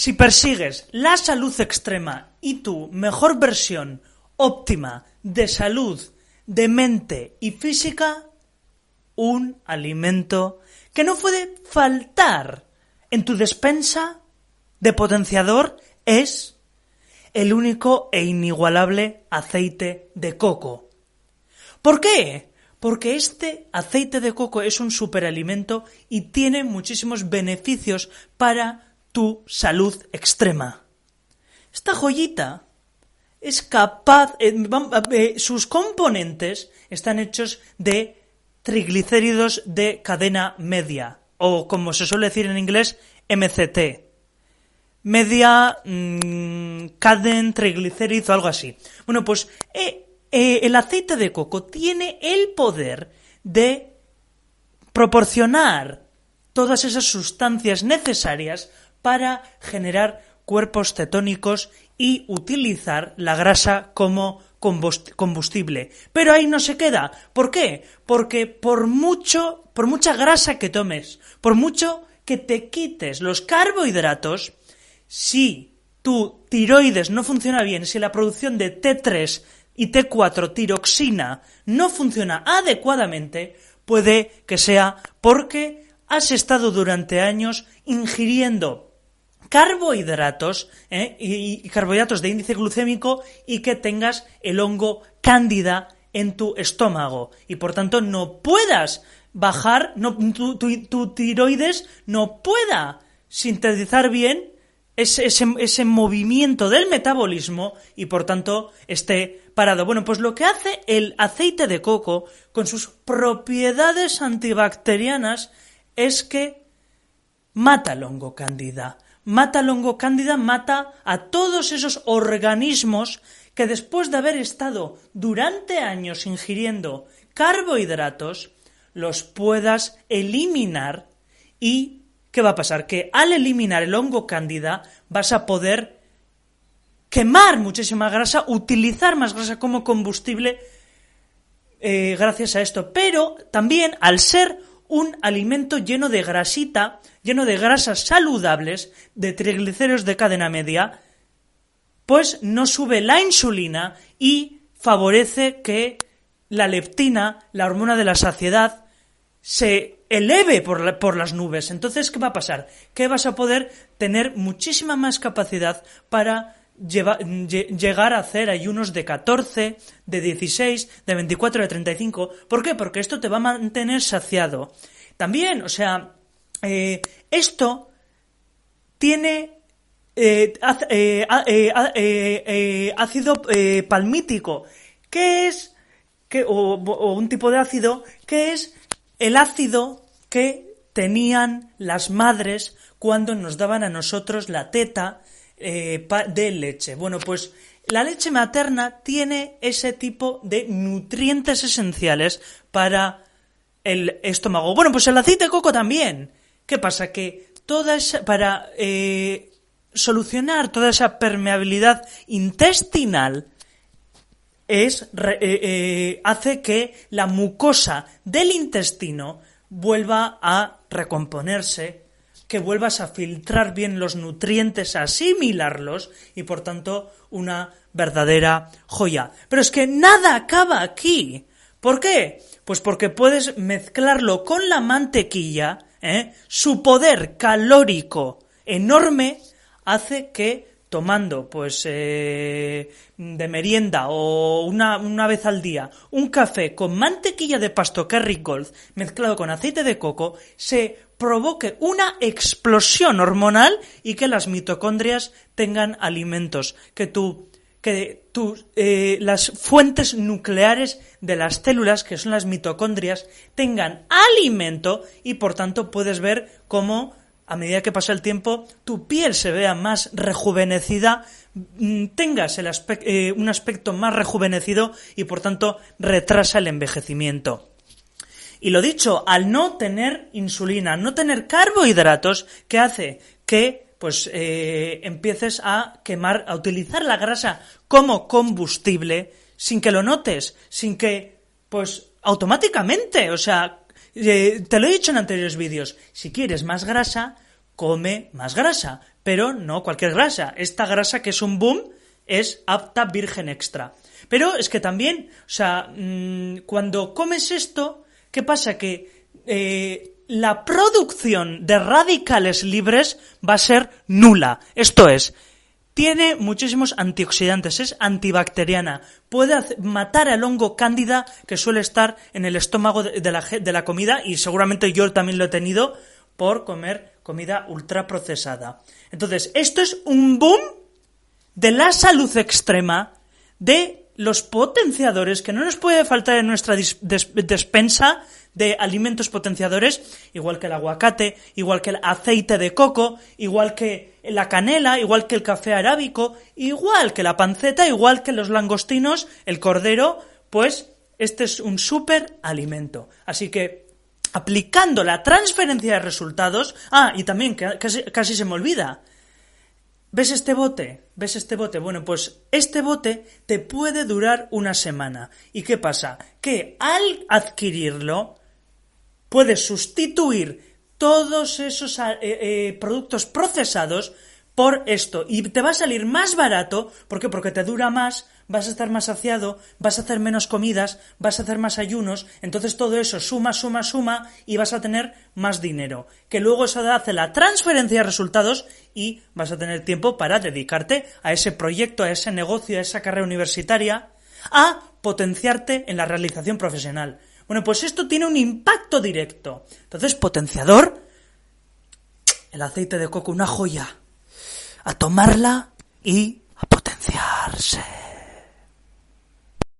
Si persigues la salud extrema y tu mejor versión óptima de salud, de mente y física, un alimento que no puede faltar en tu despensa de potenciador es el único e inigualable aceite de coco. ¿Por qué? Porque este aceite de coco es un superalimento y tiene muchísimos beneficios para tu salud extrema. Esta joyita es capaz, eh, eh, sus componentes están hechos de triglicéridos de cadena media, o como se suele decir en inglés, MCT. Media mmm, Caden Triglycerides o algo así. Bueno, pues eh, el aceite de coco tiene el poder de proporcionar todas esas sustancias necesarias para generar cuerpos cetónicos y utilizar la grasa como combustible. Pero ahí no se queda. ¿Por qué? Porque por mucho, por mucha grasa que tomes, por mucho que te quites los carbohidratos, si tu tiroides no funciona bien, si la producción de T3 y T4 tiroxina no funciona adecuadamente, puede que sea porque has estado durante años ingiriendo carbohidratos ¿eh? y, carbohidratos de índice glucémico y que tengas el hongo cándida en tu estómago y por tanto no puedas bajar, tu, tiroides no pueda sintetizar bien ese, ese, movimiento del metabolismo y por tanto esté parado. Bueno, pues lo que hace el aceite de coco con sus propiedades antibacterianas es que mata el hongo cándida mata longo cándida, mata a todos esos organismos que después de haber estado durante años ingiriendo carbohidratos, los puedas eliminar y ¿qué va a pasar? Que al eliminar el hongo cándida vas a poder quemar muchísima grasa, utilizar más grasa como combustible eh, gracias a esto. Pero también al ser un alimento lleno de grasita, lleno de grasas saludables, de triglicéridos de cadena media, pues no sube la insulina y favorece que la leptina, la hormona de la saciedad, se eleve por, por, las nubes. Entonces, ¿qué va a pasar? Que vas a poder tener muchísima más capacidad para llegar a hacer ayunos de 14, de 16, de 24, de 35. ¿Por qué? Porque esto te va a mantener saciado. También, o sea, eh, esto tiene eh, eh, ácido palmítico, que es, que, o, o un tipo de ácido, que es el ácido que tenían las madres cuando nos daban a nosotros la teta eh, de leche. Bueno, pues la leche materna tiene ese tipo de nutrientes esenciales para el estómago. Bueno, pues el aceite de coco también. ¿Qué pasa? Que toda para eh, solucionar toda esa permeabilidad intestinal es, eh, hace que la mucosa del intestino vuelva a recomponerse que vuelvas a filtrar bien los nutrientes, a asimilarlos y por tanto una verdadera joya. Pero es que nada acaba aquí. ¿Por qué? Pues porque puedes mezclarlo con la mantequilla, ¿eh? su poder calórico enorme hace que tomando pues eh, de merienda o una, una, vez al día un café con mantequilla de pasto Kerry Gold mezclado con aceite de coco se provoque una explosión hormonal y que las mitocondrias tengan alimentos, que tú que eh, las fuentes nucleares de las células, que son las mitocondrias, tengan alimento y por tanto puedes ver cómo a medida que pasa el tiempo tu piel se vea más rejuvenecida, mm, tengas eh, un aspecto más rejuvenecido y por tanto retrasa el envejecimiento. Y lo dicho, al no tener insulina, no tener carbohidratos, ¿qué hace? Que pues eh, empieces a quemar, a utilizar la grasa como combustible sin que lo notes, sin que, pues automáticamente, o sea, eh, te lo he dicho en anteriores vídeos, si quieres más grasa, come más grasa, pero no cualquier grasa. Esta grasa que es un boom es apta virgen extra. Pero es que también, o sea, mm, cuando comes esto, ¿qué pasa? Que eh, la producción de radicales libres va a ser nula. Esto es, tiene muchísimos antioxidantes, es antibacteriana, puede matar al hongo cándida que suele estar en el estómago de, la, de la comida y seguramente yo también lo he tenido por comer comida ultraprocesada. Entonces, esto es un boom de la salud extrema de los potenciadores que no nos puede faltar en nuestra despensa de alimentos potenciadores, igual que el aguacate, igual que el aceite de coco, igual que la canela, igual que el café arábico, igual que la panceta, igual que los langostinos, el cordero, pues este es un súper alimento. Así que aplicando la transferencia de resultados, ah, y también casi, casi se me olvida, ¿Ves este bote? ¿Ves este bote? Bueno, pues este bote te puede durar una semana. ¿Y qué pasa? Que al adquirirlo puedes sustituir todos esos eh, eh, productos procesados por esto y te va a salir más barato, ¿por qué? Porque te dura más, vas a estar más saciado, vas a hacer menos comidas, vas a hacer más ayunos, entonces todo eso suma, suma, suma y vas a tener más dinero, que luego eso hace la transferencia de resultados y vas a tener tiempo para dedicarte a ese proyecto, a ese negocio, a esa carrera universitaria, a potenciarte en la realización profesional. Bueno, pues esto tiene un impacto directo. Entonces, potenciador, el aceite de coco, una joya. A tomarla y a potenciarse.